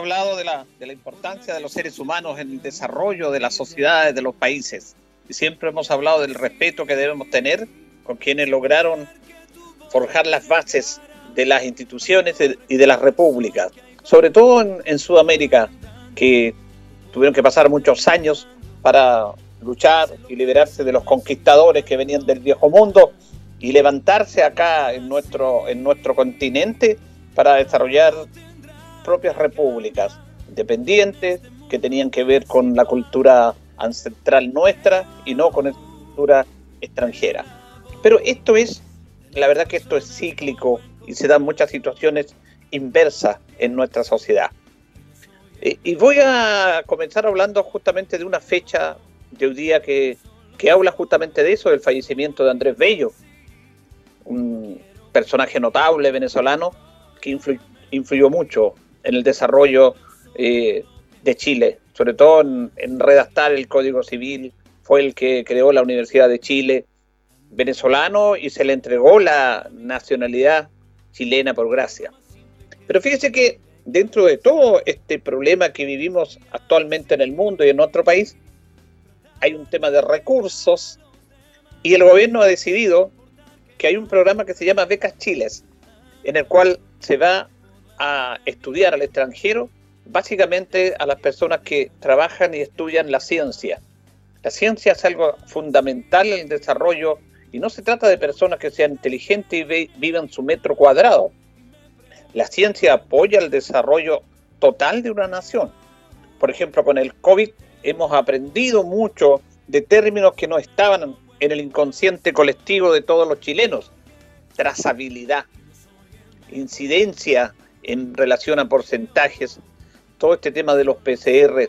Hablado de la, de la importancia de los seres humanos en el desarrollo de las sociedades, de los países. Y siempre hemos hablado del respeto que debemos tener con quienes lograron forjar las bases de las instituciones y de las repúblicas. Sobre todo en, en Sudamérica, que tuvieron que pasar muchos años para luchar y liberarse de los conquistadores que venían del viejo mundo y levantarse acá en nuestro, en nuestro continente para desarrollar propias repúblicas independientes que tenían que ver con la cultura ancestral nuestra y no con la cultura extranjera. Pero esto es, la verdad que esto es cíclico y se dan muchas situaciones inversas en nuestra sociedad. Y voy a comenzar hablando justamente de una fecha de un día que, que habla justamente de eso, del fallecimiento de Andrés Bello, un personaje notable venezolano que influyó mucho en el desarrollo eh, de Chile, sobre todo en, redactar el Código Civil, fue el que creó la Universidad de Chile, venezolano, y se le entregó la nacionalidad chilena por gracia. Pero fíjese que dentro de todo este problema que vivimos actualmente en el mundo y en nuestro país, hay un tema de recursos y el gobierno ha decidido que hay un programa que se llama Becas Chiles, en el cual se va a estudiar al extranjero, básicamente a las personas que trabajan y estudian la ciencia. La ciencia es algo fundamental en el desarrollo y no se trata de personas que sean inteligentes y vivan su metro cuadrado. La ciencia apoya el desarrollo total de una nación. Por ejemplo, con el COVID hemos aprendido mucho de términos que no estaban en el inconsciente colectivo de todos los chilenos. Trazabilidad, incidencia en relación a porcentajes, todo este tema de los PCR,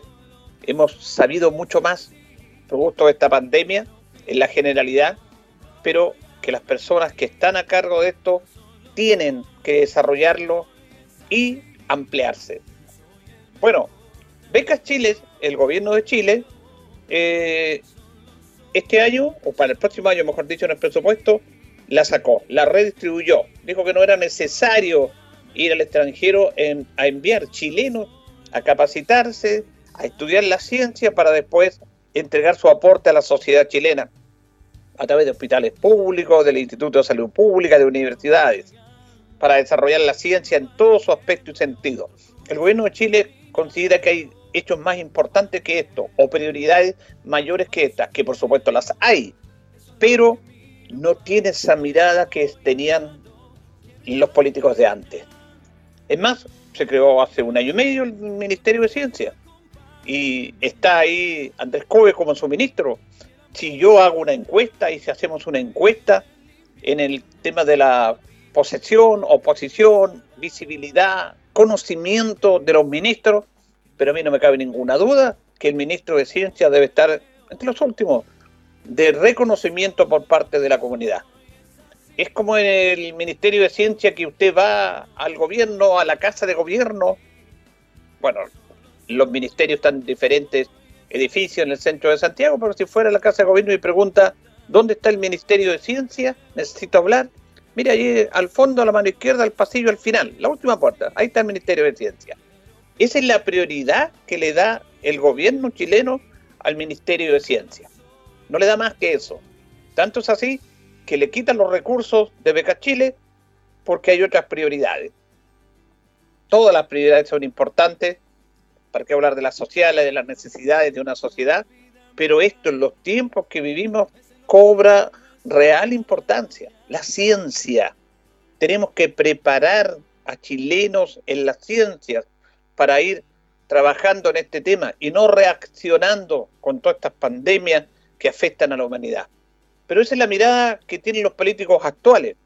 hemos sabido mucho más producto de esta pandemia en la generalidad, pero que las personas que están a cargo de esto tienen que desarrollarlo y ampliarse. Bueno, Becas Chile, el gobierno de Chile, eh, este año, o para el próximo año, mejor dicho, en el presupuesto, la sacó, la redistribuyó. Dijo que no era necesario ir al extranjero a enviar chilenos a capacitarse, a estudiar la ciencia para después entregar su aporte a la sociedad chilena a través de hospitales públicos, del Instituto de Salud Pública, de universidades, para desarrollar la ciencia en todo su aspecto y sentido. El gobierno de Chile considera que hay hechos más importantes que esto, o prioridades mayores que estas, que por supuesto las hay, pero no tiene esa mirada que tenían los políticos de antes. Es más, se creó hace un año y medio el Ministerio de Ciencia y está ahí Andrés Cove como su ministro. Si yo hago una encuesta y si hacemos una encuesta en el tema de la posesión, oposición, visibilidad, conocimiento de los ministros, pero a mí no me cabe ninguna duda que el ministro de Ciencia debe estar entre los últimos de reconocimiento por parte de la comunidad es como en el Ministerio de Ciencia que usted va al gobierno, a la casa de gobierno. Bueno, los ministerios están en diferentes edificios en el centro de Santiago, pero si fuera a la casa de gobierno y pregunta, ¿dónde está el Ministerio de Ciencia? Necesito hablar. Mira, ahí al fondo, a la mano izquierda, al pasillo, al final, la última puerta, ahí está el Ministerio de Ciencia. Esa es la prioridad que le da el gobierno chileno al Ministerio de Ciencia. No le da más que eso. Tanto es así que le quitan los recursos de Beca Chile porque hay otras prioridades. Todas las prioridades son importantes, para qué hablar de las sociales, de las necesidades de una sociedad, pero esto en los tiempos que vivimos cobra real importancia. La ciencia. Tenemos que preparar a chilenos en las ciencias para ir trabajando en este tema y no reaccionando con todas estas pandemias que afectan a la humanidad. Pero esa es la mirada que tienen los políticos actuales.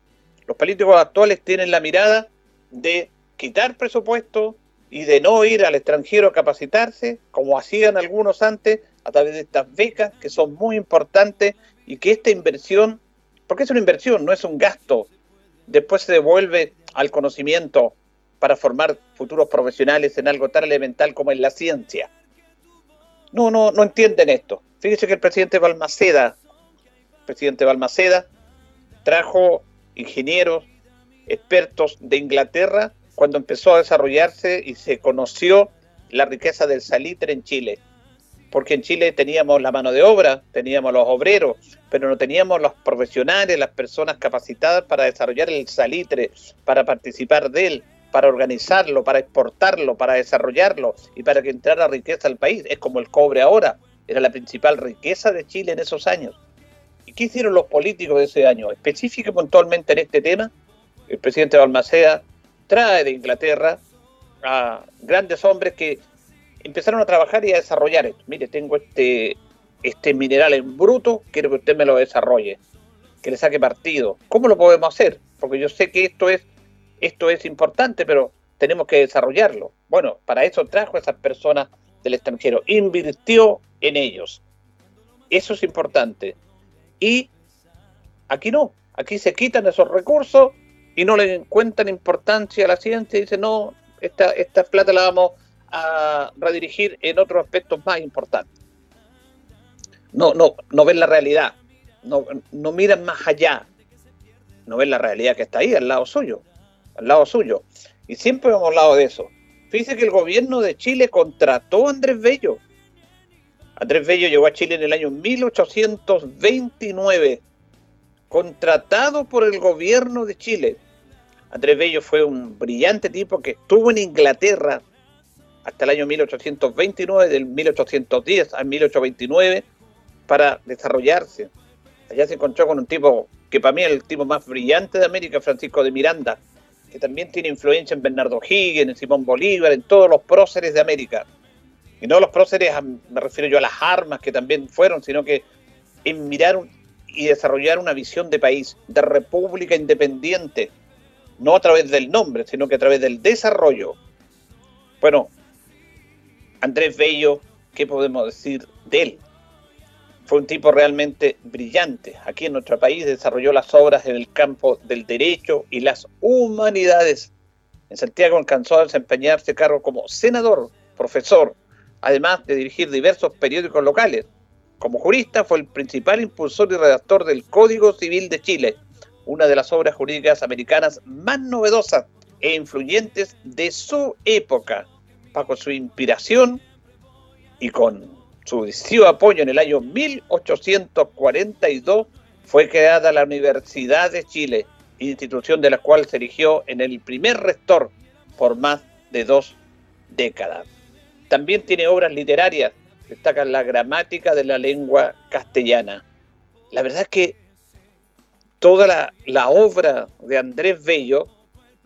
Los políticos actuales tienen la mirada de quitar presupuesto y de no ir al extranjero a capacitarse, como hacían algunos antes, a través de estas becas que son muy importantes y que esta inversión, porque es una inversión, no es un gasto, después se devuelve al conocimiento para formar futuros profesionales en algo tan elemental como en la ciencia. No, no, no entienden esto. Fíjese que el presidente Balmaceda, presidente Balmaceda, trajo ingenieros, expertos de Inglaterra cuando empezó a desarrollarse y se conoció la riqueza del salitre en Chile. Porque en Chile teníamos la mano de obra, teníamos los obreros, pero no teníamos los profesionales, las personas capacitadas para desarrollar el salitre, para participar de él, para organizarlo, para exportarlo, para desarrollarlo y para que entrara riqueza al país. Es como el cobre ahora, era la principal riqueza de Chile en esos años. ¿Y qué hicieron los políticos de ese año? Específico puntualmente en este tema, el presidente Balmaceda trae de Inglaterra a grandes hombres que empezaron a trabajar y a desarrollar esto. Mire, tengo este, este mineral en bruto, quiero que usted me lo desarrolle, que le saque partido. ¿Cómo lo podemos hacer? Porque yo sé que esto es, esto es importante, pero tenemos que desarrollarlo. Bueno, para eso trajo a esas personas del extranjero, invirtió en ellos. Eso es importante. Y aquí no, aquí se quitan esos recursos y no le encuentran importancia a la ciencia y dicen, no, esta, esta plata la vamos a redirigir en otros aspectos más importantes. No, no, no ven la realidad, no, no miran más allá, no ven la realidad que está ahí, al lado suyo, al lado suyo. Y siempre hemos hablado de eso. Fíjese que el gobierno de Chile contrató a Andrés Bello. Andrés Bello llegó a Chile en el año 1829, contratado por el gobierno de Chile. Andrés Bello fue un brillante tipo que estuvo en Inglaterra hasta el año 1829, del 1810 al 1829, para desarrollarse. Allá se encontró con un tipo que para mí es el tipo más brillante de América, Francisco de Miranda, que también tiene influencia en Bernardo Higgins, en Simón Bolívar, en todos los próceres de América. Y no los próceres, me refiero yo a las armas que también fueron, sino que en mirar y desarrollar una visión de país, de república independiente, no a través del nombre, sino que a través del desarrollo. Bueno, Andrés Bello, ¿qué podemos decir de él? Fue un tipo realmente brillante. Aquí en nuestro país desarrolló las obras en el campo del derecho y las humanidades. En Santiago alcanzó a desempeñarse cargo como senador, profesor, además de dirigir diversos periódicos locales. Como jurista fue el principal impulsor y redactor del Código Civil de Chile, una de las obras jurídicas americanas más novedosas e influyentes de su época, bajo su inspiración y con su decisivo apoyo en el año 1842 fue creada la Universidad de Chile, institución de la cual se erigió en el primer rector por más de dos décadas. También tiene obras literarias, destacan la gramática de la lengua castellana. La verdad es que toda la, obra de Andrés Bello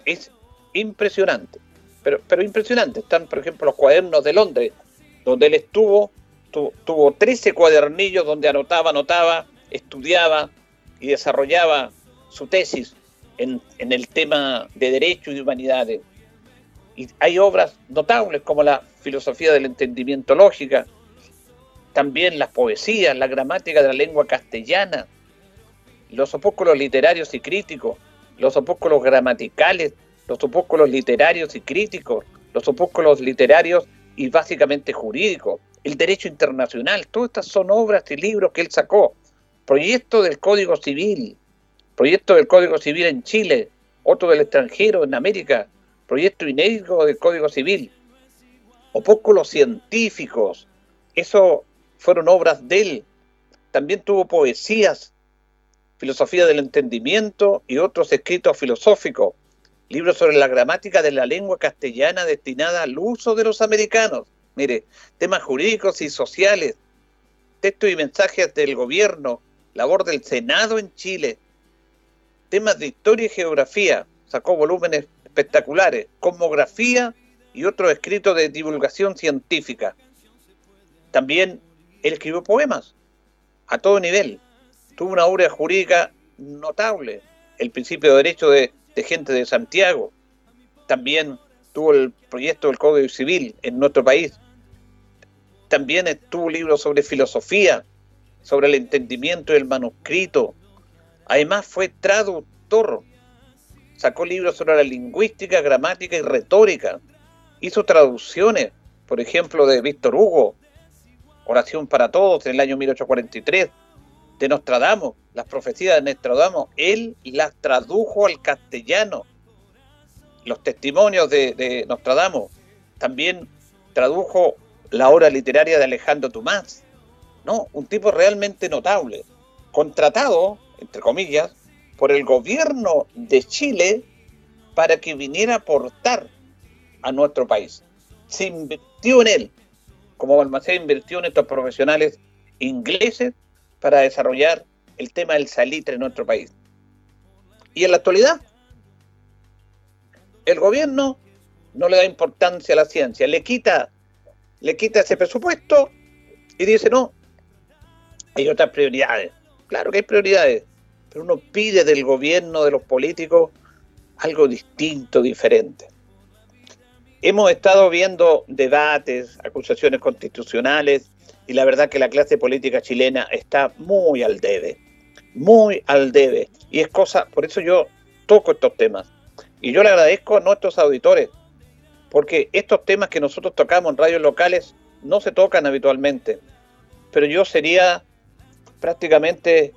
es impresionante, pero, impresionante. Están, por ejemplo, los cuadernos de Londres, donde él estuvo, tuvo 13 cuadernillos donde anotaba, anotaba, estudiaba y desarrollaba su tesis en, en el tema de derecho y de humanidades. Y hay obras notables como la filosofía del entendimiento lógica, también las poesías, la gramática de la lengua castellana, los opúsculos literarios y críticos, los opúsculos gramaticales, los opúsculos literarios y críticos, los opúsculos literarios y básicamente jurídicos, el derecho internacional, todas estas son obras y libros que él sacó. Proyecto del Código Civil, proyecto del Código Civil en Chile, otro del extranjero en América, proyecto inédito del Código Civil, opúsculos científicos, eso fueron obras de él. También tuvo poesías Filosofía del Entendimiento y otros escritos filosóficos, libros sobre la gramática de la lengua castellana destinada al uso de los americanos. Mire, temas jurídicos y sociales, textos y mensajes del gobierno, labor del Senado en Chile, temas de historia y geografía, sacó volúmenes espectaculares, cosmografía y otros escritos de divulgación científica. También él escribió poemas a todo nivel. Tuvo una obra jurídica notable, el principio de derecho de de gente de Santiago. También tuvo el proyecto del Código Civil en nuestro país. También tuvo libros sobre filosofía, sobre el entendimiento del manuscrito. Además fue traductor. Sacó libros sobre la lingüística, gramática y retórica. Hizo traducciones, por ejemplo, de Víctor Hugo, Oración para Todos, en el año 1843, de Nostradamus, las profecías de Nostradamus, él las tradujo al castellano. Los testimonios de, Nostradamus, también tradujo la obra literaria de Alejandro Tomás. No, un tipo realmente notable, contratado, entre comillas, por el gobierno de Chile para que viniera a aportar a nuestro país. Se invirtió en él, como Balmaceda invirtió en estos profesionales ingleses para desarrollar el tema del salitre en nuestro país. Y en la actualidad, el gobierno no le da importancia a la ciencia, le quita, le quita ese presupuesto y dice, no, hay otras prioridades. Claro que hay prioridades, pero uno pide del gobierno, de los políticos, algo distinto, diferente. Hemos estado viendo debates, acusaciones constitucionales, y la verdad que la clase política chilena está muy al debe, muy al debe. Y es cosa, por eso yo toco estos temas. Y yo le agradezco a nuestros auditores, porque estos temas que nosotros tocamos en radios locales no se tocan habitualmente. Pero yo sería prácticamente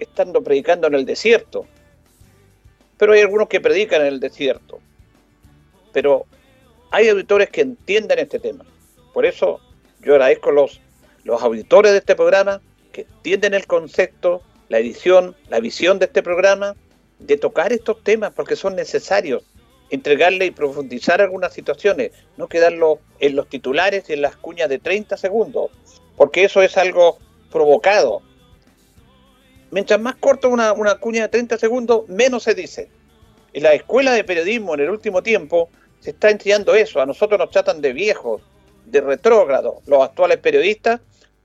estando predicando en el desierto. Pero hay algunos que predican en el desierto. Pero hay auditores que entienden este tema. Por eso yo agradezco los, los auditores de este programa que entienden el concepto, la edición, la visión de este programa, de tocar estos temas porque son necesarios, entregarle y profundizar algunas situaciones, no quedarlo en los titulares y en las cuñas de 30 segundos, porque eso es algo provocado. Mientras más corto una, una cuña de 30 segundos, menos se dice. En la escuela de periodismo en el último tiempo se está enseñando eso. A nosotros nos tratan de viejos, de retrógrado los actuales periodistas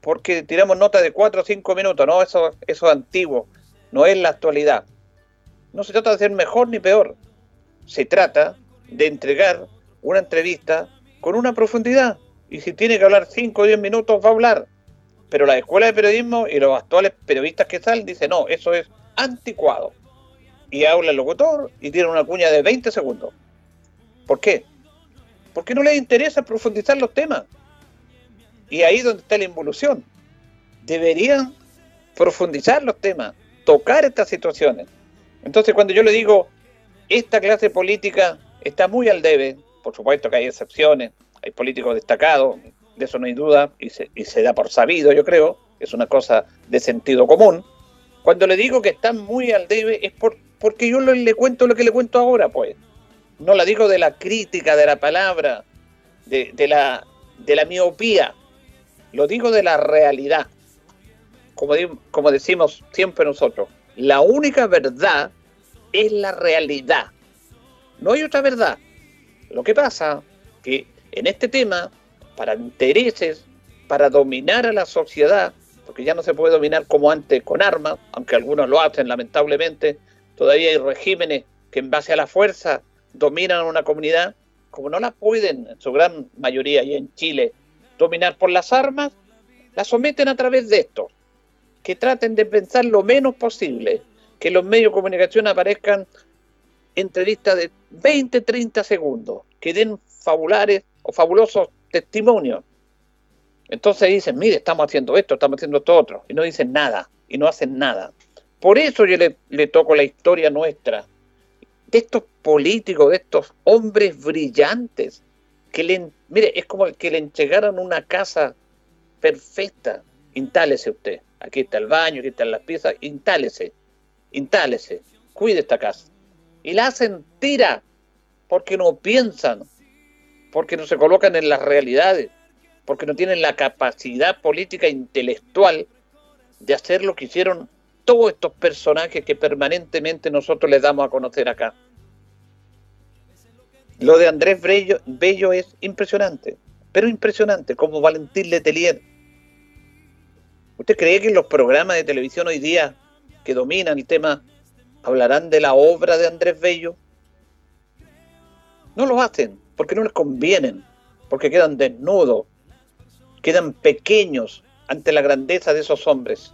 porque tiramos notas de 4 o 5 minutos, no, eso, eso es antiguo, no es la actualidad. No se trata de ser mejor ni peor, se trata de entregar una entrevista con una profundidad. Y si tiene que hablar 5 o 10 minutos, va a hablar. Pero la escuela de periodismo y los actuales periodistas que salen dicen, no, eso es anticuado. Y habla el locutor y tiene una cuña de 20 segundos. ¿Por qué? porque no les interesa profundizar los temas. Y ahí es donde está la involución. Deberían profundizar los temas, tocar estas situaciones. Entonces, cuando yo le digo, esta clase política está muy al debe, por supuesto que hay excepciones, hay políticos destacados, de eso no hay duda, y se, y se da por sabido, yo creo, es una cosa de sentido común. Cuando le digo que están muy al debe es por, porque yo le cuento lo que le cuento ahora, pues no la digo de la crítica de la palabra, de, la, de la miopía, lo digo de la realidad. Como, como decimos siempre nosotros, la única verdad es la realidad. No hay otra verdad. Lo que pasa que en este tema, para intereses, para dominar a la sociedad, porque ya no se puede dominar como antes con armas, aunque algunos lo hacen lamentablemente, todavía hay regímenes que en base a la fuerza dominan una comunidad, como no la pueden, en su gran mayoría y en Chile, dominar por las armas, la someten a través de esto. Que traten de pensar lo menos posible, que los medios de comunicación aparezcan entrevistas de 20, 30 segundos, que den fabulares o fabulosos testimonios. Entonces dicen, mire, estamos haciendo esto, estamos haciendo esto otro, y no dicen nada, y no hacen nada. Por eso yo le, toco la historia nuestra, de estos políticos, de estos hombres brillantes, que le, mire, es como que le entregaron una casa perfecta Intálese usted. Aquí está el baño, aquí están las piezas. Intálese. Intálese. Cuide esta casa. Y la hacen tira porque no piensan, porque no se colocan en las realidades, porque no tienen la capacidad política intelectual de hacer lo que hicieron todos estos personajes que permanentemente nosotros les damos a conocer acá. Lo de Andrés Bello, Bello es impresionante, pero impresionante, como Valentín Letelier. ¿Usted cree que los programas de televisión hoy día que dominan el tema hablarán de la obra de Andrés Bello? No lo hacen, porque no les convienen, porque quedan desnudos, quedan pequeños ante la grandeza de esos hombres,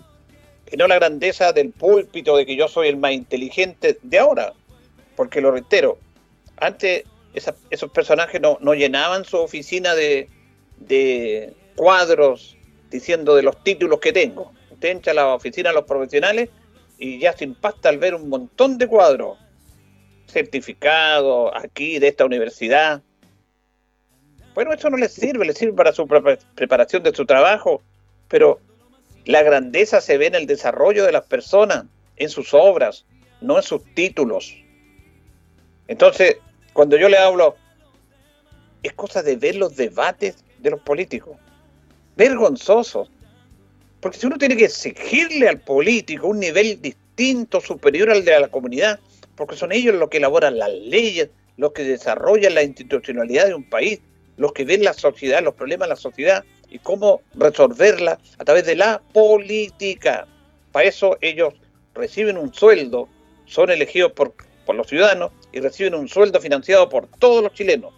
y no la grandeza del púlpito de que yo soy el más inteligente de ahora, porque lo reitero, antes esos personajes no, llenaban su oficina de, de, cuadros diciendo de los títulos que tengo. Usted entra a la oficina de los profesionales y ya se impacta al ver un montón de cuadros certificados aquí de esta universidad. Bueno, eso no les sirve, les sirve para su preparación de su trabajo, pero la grandeza se ve en el desarrollo de las personas, en sus obras, no en sus títulos. Entonces, cuando yo le hablo, es cosa de ver los debates de los políticos. Vergonzosos. Porque si uno tiene que exigirle al político un nivel distinto, superior al de la comunidad, porque son ellos los que elaboran las leyes, los que desarrollan la institucionalidad de un país, los que ven la sociedad, los problemas de la sociedad y cómo resolverla a través de la política. Para eso ellos reciben un sueldo, son elegidos por, por los ciudadanos y reciben un sueldo financiado por todos los chilenos.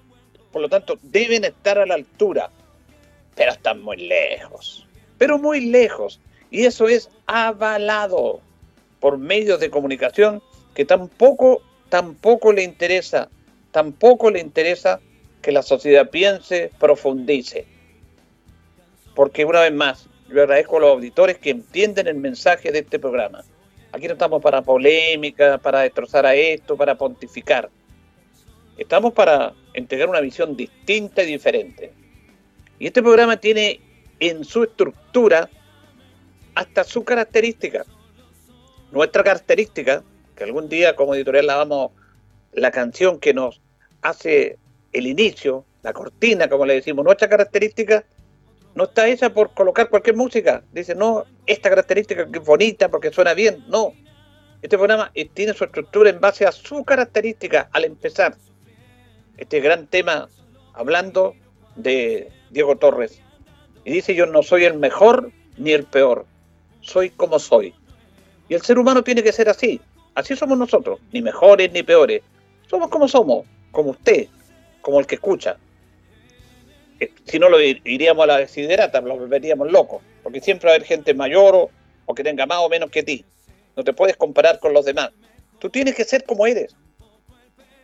Por lo tanto, deben estar a la altura, pero están muy lejos, pero muy lejos. Y eso es avalado por medios de comunicación que tampoco, tampoco le interesa, tampoco le interesa que la sociedad piense, profundice. Porque una vez más, yo agradezco a los auditores que entienden el mensaje de este programa. Aquí no estamos para polémica, para destrozar a esto, para pontificar. Estamos para entregar una visión distinta y diferente. Y este programa tiene en su estructura hasta su característica. Nuestra característica, que algún día como editorial la vamos, la canción que nos hace el inicio, la cortina, como le decimos, nuestra característica no está hecha por colocar cualquier música. Dice, no, esta característica que es bonita porque suena bien. No. Este programa tiene su estructura en base a su característica al empezar. Este gran tema hablando de Diego Torres. Y dice, yo no soy el mejor ni el peor. Soy como soy. Y el ser humano tiene que ser así. Así somos nosotros. Ni mejores ni peores. Somos como somos. Como usted. Como el que escucha si no lo iríamos a la desiderata, lo volveríamos locos, porque siempre va a haber gente mayor o, que tenga más o menos que ti. No te puedes comparar con los demás. Tú tienes que ser como eres.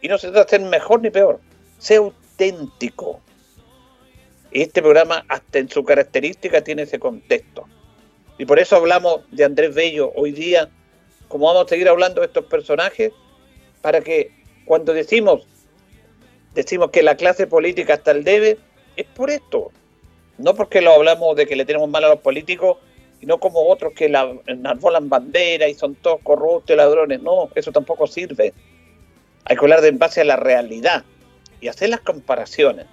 Y no se trata de ser mejor ni peor. Sé auténtico. Este programa, hasta en su característica, tiene ese contexto. Y por eso hablamos de Andrés Bello hoy día, como vamos a seguir hablando de estos personajes, para que cuando decimos, decimos que la clase política está al debe, es por esto. No porque lo hablamos de que le tenemos mal a los políticos, y no como otros que la, enarbolan bandera y son todos corruptos y ladrones. No, eso tampoco sirve. Hay que hablar de en base a la realidad y hacer las comparaciones.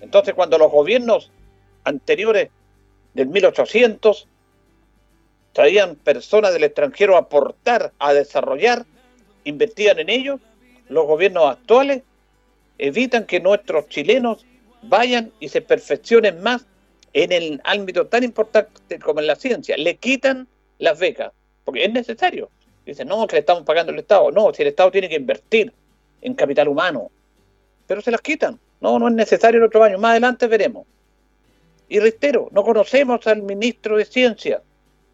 Entonces, cuando los gobiernos anteriores del 1800 traían personas del extranjero a aportar, a desarrollar, invertían en ellos, los gobiernos actuales evitan que nuestros chilenos vayan y se perfeccionen más en el ámbito tan importante como en la ciencia. Le quitan las becas, porque es necesario. Dicen, no, que le estamos pagando el Estado. No, si el Estado tiene que invertir en capital humano. Pero se las quitan. No, no es necesario el otro año. Más adelante veremos. Y reitero, no conocemos al ministro de Ciencia,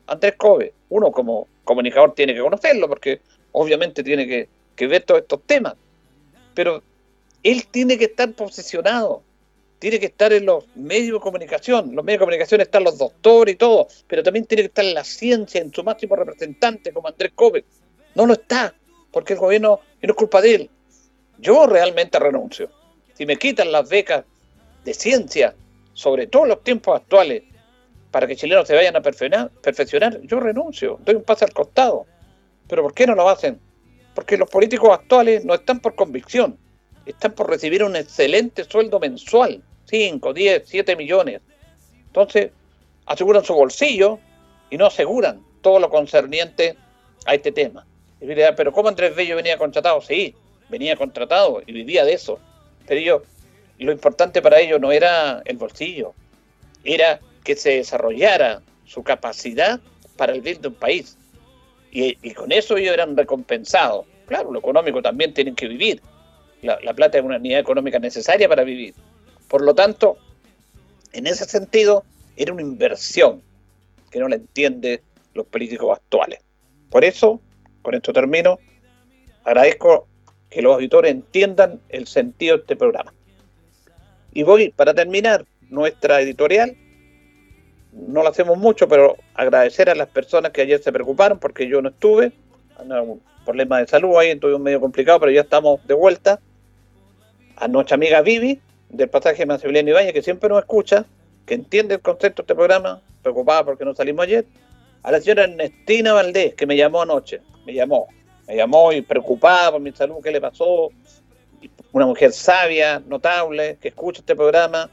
Andrés Cove. Uno como comunicador tiene que conocerlo, porque obviamente tiene que, que ver todos estos temas. Pero él tiene que estar posicionado tiene que estar en los medios de comunicación. Los medios de comunicación están los doctores y todo, pero también tiene que estar la ciencia, en su máximo representante, como Andrés Kobe. No lo está, porque el gobierno, y no es culpa de él. Yo realmente renuncio. Si me quitan las becas de ciencia, sobre todo en los tiempos actuales, para que chilenos se vayan a perfeccionar, yo renuncio, doy un paso al costado. Pero ¿por qué no lo hacen? Porque los políticos actuales no están por convicción, están por recibir un excelente sueldo mensual, 5, 10, 7 millones. Entonces, aseguran su bolsillo y no aseguran todo lo concerniente a este tema. Y pero ¿cómo Andrés Bello venía contratado? Sí, venía contratado y vivía de eso. Pero yo, lo importante para ellos no era el bolsillo, era que se desarrollara su capacidad para el bien de un país. Y, con eso ellos eran recompensados. Claro, lo económico también tienen que vivir. La, la plata es una unidad económica necesaria para vivir. Por lo tanto, en ese sentido, era una inversión que no la entienden los políticos actuales. Por eso, con esto termino, agradezco que los auditores entiendan el sentido de este programa. Y voy, para terminar, nuestra editorial no lo hacemos mucho, pero agradecer a las personas que ayer se preocuparon porque yo no estuve. Un problema de salud ahí, un medio complicado, pero ya estamos de vuelta. A nuestra amiga Vivi, del pasaje y Ibañez, que siempre nos escucha, que entiende el concepto de este programa, preocupada porque no salimos ayer. A la señora Ernestina Valdés, que me llamó anoche, me llamó, me llamó y preocupada por mi salud, qué le pasó. Una mujer sabia, notable, que escucha este programa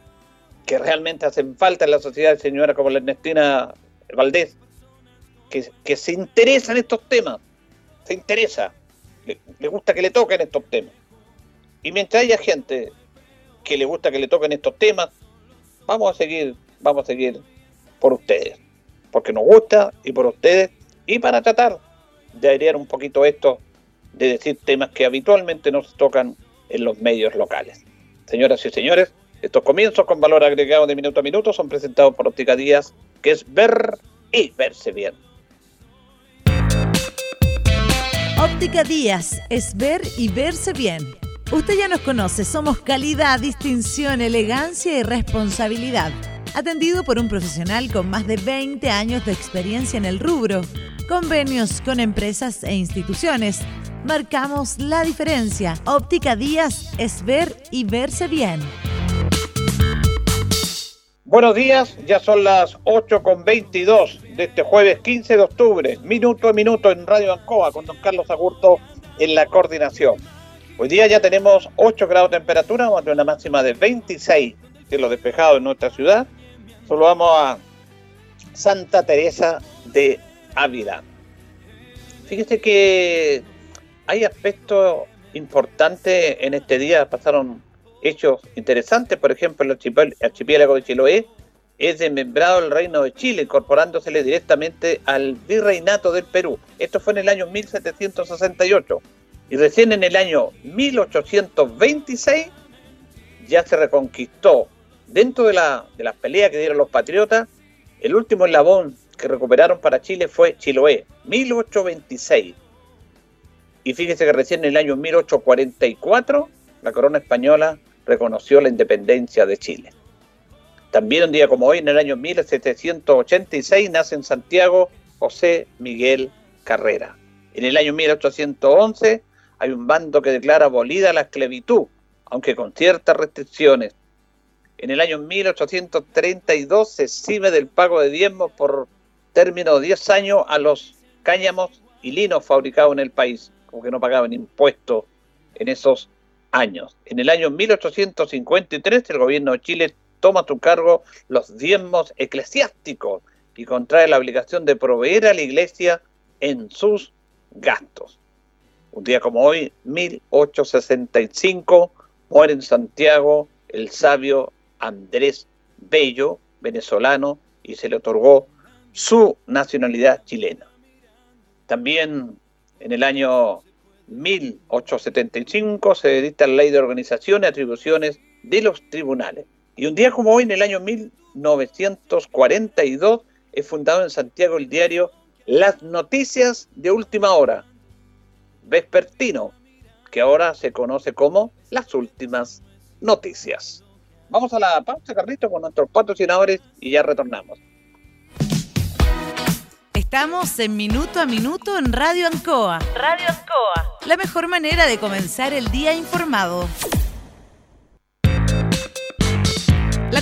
que realmente hacen falta en la sociedad, señora como la Ernestina Valdés, que, se interesa en estos temas, se interesa, le, gusta que le toquen estos temas. Y mientras haya gente que le gusta que le toquen estos temas, vamos a seguir, vamos a seguir por ustedes, porque nos gusta y por ustedes, y para tratar de airear un poquito esto, de decir temas que habitualmente no se tocan en los medios locales. Señoras y señores, estos comienzos con valor agregado de minuto a minuto son presentados por Óptica Díaz, que es ver y verse bien. Óptica Díaz es ver y verse bien. Usted ya nos conoce, somos calidad, distinción, elegancia y responsabilidad. Atendido por un profesional con más de 20 años de experiencia en el rubro. Convenios con empresas e instituciones. Marcamos la diferencia. Óptica Díaz es ver y verse bien. Buenos días, ya son las 8 con 22 de este jueves 15 de octubre, minuto a minuto en Radio Ancoa con don Carlos Agurto en la coordinación. Hoy día ya tenemos 8 grados de temperatura, vamos una máxima de 26 lo despejado en nuestra ciudad. Solo vamos a Santa Teresa de Ávila. Fíjese que hay aspectos importantes en este día, pasaron hechos interesantes, por ejemplo, el archipiélago de Chiloé es desmembrado el reino de Chile, incorporándosele directamente al virreinato del Perú. Esto fue en el año 1768. Y recién en el año 1826 ya se reconquistó, dentro de, la, las peleas que dieron los patriotas, el último eslabón que recuperaron para Chile fue Chiloé, 1826. Y fíjese que recién en el año 1844 la corona española reconoció la independencia de Chile. También un día como hoy, en el año 1786, nace en Santiago José Miguel Carrera. En el año 1811 hay un bando que declara abolida la esclavitud, aunque con ciertas restricciones. En el año 1832 se exime del pago de diezmos por término de 10 años a los cáñamos y linos fabricados en el país, como que no pagaban impuestos en esos años. En el año 1853 el gobierno de Chile toma a su cargo los diezmos eclesiásticos y contrae la obligación de proveer a la iglesia en sus gastos. Un día como hoy, 1865, muere en Santiago el sabio Andrés Bello, venezolano, y se le otorgó su nacionalidad chilena. También en el año 1875 se dicta la ley de organización y atribuciones de los tribunales. Y un día como hoy, en el año 1942, es fundado en Santiago el diario Las Noticias de Última Hora, vespertino, que ahora se conoce como Las Últimas Noticias. Vamos a la pausa, Carlito, con nuestros patrocinadores y ya retornamos. Estamos en Minuto a Minuto en Radio Ancoa. Radio Ancoa. La mejor manera de comenzar el día informado.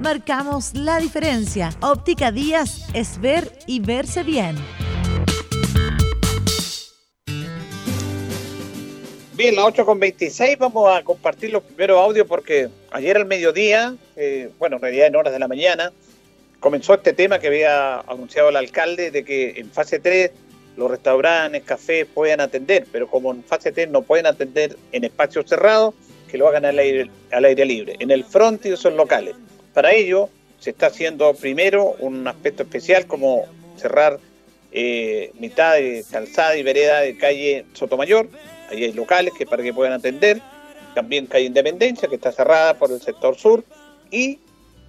Marcamos la diferencia. Óptica Díaz es ver y verse bien. Bien, las 8 con 26 vamos a compartir los primeros audios porque ayer al mediodía, eh, bueno, en realidad en horas de la mañana, comenzó este tema que había anunciado el alcalde de que en fase 3 los restaurantes, cafés puedan atender, pero como en fase 3 no pueden atender en espacios cerrados, que lo hagan al aire, al aire libre, en el front y esos locales. Para ello se está haciendo primero un aspecto especial como cerrar eh, mitad de calzada y vereda de calle Sotomayor, ahí hay locales que para que puedan atender, también calle Independencia que está cerrada por el sector sur. Y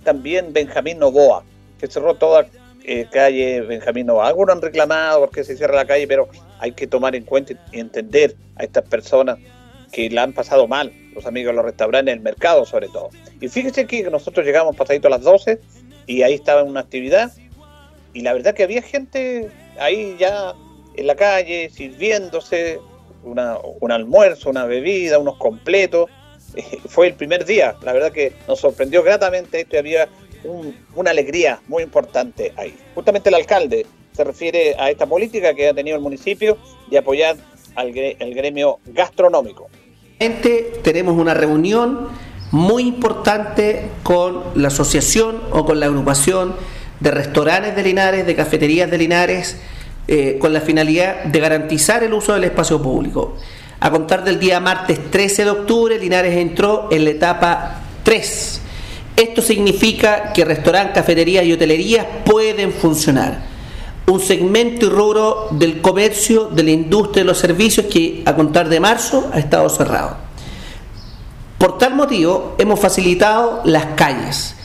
también Benjamín Novoa, que cerró toda eh, calle Benjamín Nova. Algunos han reclamado porque se cierra la calle, pero hay que tomar en cuenta y entender a estas personas que la han pasado mal, los amigos de los restaurantes, el mercado sobre todo. Y fíjese que nosotros llegamos pasadito a las 12 y ahí estaba en una actividad y la verdad que había gente ahí ya en la calle sirviéndose una, un almuerzo, una bebida, unos completos. fue el primer día, la verdad que nos sorprendió gratamente esto y había una alegría muy importante ahí. Justamente el alcalde se refiere a esta política que ha tenido el municipio de apoyar al el gremio gastronómico. Tenemos una reunión muy importante con la asociación o con la agrupación de restaurantes de Linares, de cafeterías de Linares, eh, con la finalidad de garantizar el uso del espacio público. A contar del día martes 13 de octubre, Linares entró en la etapa 3 esto significa que restaurantes, cafeterías y hotelerías pueden funcionar. Un segmento y rubro del comercio, de la industria y los servicios que a contar de marzo ha estado cerrado. Por tal motivo hemos facilitado las calles.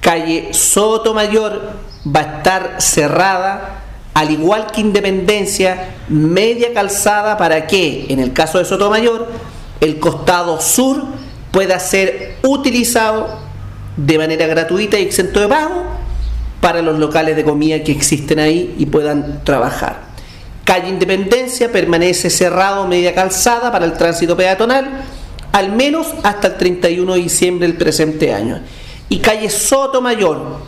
Calle Sotomayor va a estar cerrada, al igual que Independencia, media calzada para que, en el caso de Sotomayor, el costado sur pueda ser utilizado de manera gratuita y exento de pago para los locales de comida que existen ahí y puedan trabajar. Calle Independencia permanece cerrado media calzada para el tránsito peatonal, al menos hasta el 31 de diciembre del presente año. Y calle Sotomayor,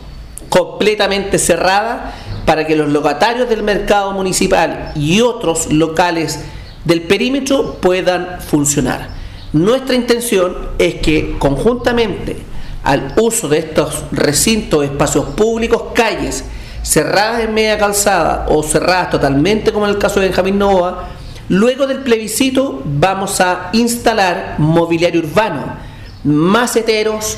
completamente cerrada para que los locatarios del mercado municipal y otros locales del perímetro puedan funcionar. Nuestra intención es que conjuntamente al uso de estos recintos, espacios públicos, calles cerradas en media calzada o cerradas totalmente como en el caso de Benjamín Novoa, luego del plebiscito vamos a instalar mobiliario urbano, maceteros,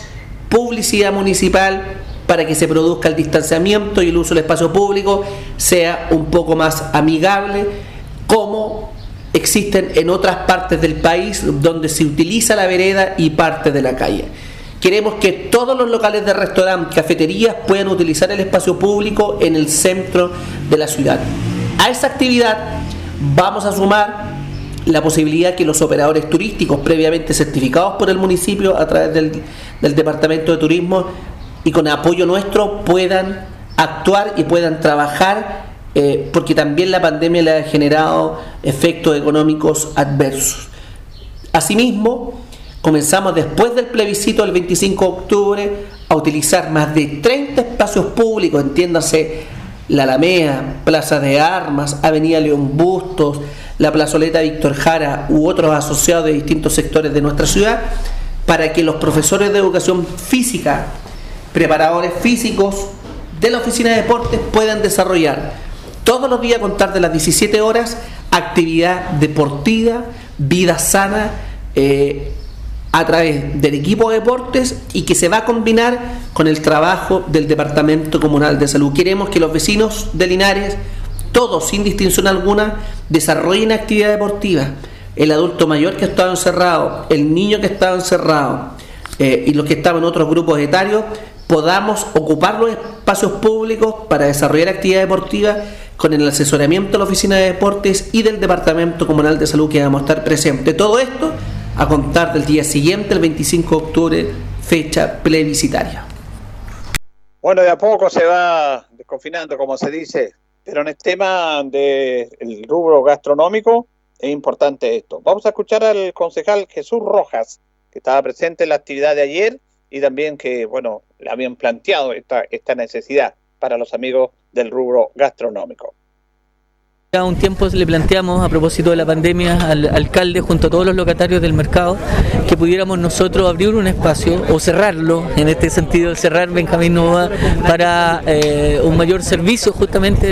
publicidad municipal para que se produzca el distanciamiento y el uso del espacio público sea un poco más amigable, como existen en otras partes del país donde se utiliza la vereda y parte de la calle. Queremos que todos los locales de restaurante, cafeterías puedan utilizar el espacio público en el centro de la ciudad. A esa actividad vamos a sumar la posibilidad que los operadores turísticos previamente certificados por el municipio a través del, Departamento de Turismo y con apoyo nuestro puedan actuar y puedan trabajar eh, porque también la pandemia le ha generado efectos económicos adversos. Asimismo, comenzamos después del plebiscito del 25 de octubre a utilizar más de 30 espacios públicos, entiéndase la Alameda, Plaza de Armas, Avenida León Bustos, la plazoleta Víctor Jara u otros asociados de distintos sectores de nuestra ciudad, para que los profesores de educación física, preparadores físicos de la oficina de deportes puedan desarrollar todos los días a contar de las 17 horas actividad deportiva, vida sana, eh, a través del equipo de deportes y que se va a combinar con el trabajo del Departamento Comunal de Salud. Queremos que los vecinos de Linares, todos sin distinción alguna, desarrollen actividad deportiva. El adulto mayor que ha estado encerrado, el niño que ha estado encerrado eh, y los que estaban en otros grupos etarios, podamos ocupar los espacios públicos para desarrollar actividad deportiva con el asesoramiento de la Oficina de Deportes y del Departamento Comunal de Salud que vamos a estar presentes. Todo esto a contar del día siguiente, el 25 de octubre, fecha plebiscitaria. Bueno, de a poco se va desconfinando, como se dice, pero en el tema del rubro gastronómico es importante esto. Vamos a escuchar al concejal Jesús Rojas, que estaba presente en la actividad de ayer y también que, bueno, le habían planteado esta, esta necesidad para los amigos del rubro gastronómico. Un tiempo le planteamos a propósito de la pandemia al alcalde junto a todos los locatarios del mercado que pudiéramos nosotros abrir un espacio o cerrarlo, en este sentido cerrar Benjamín Nova para eh, un mayor servicio justamente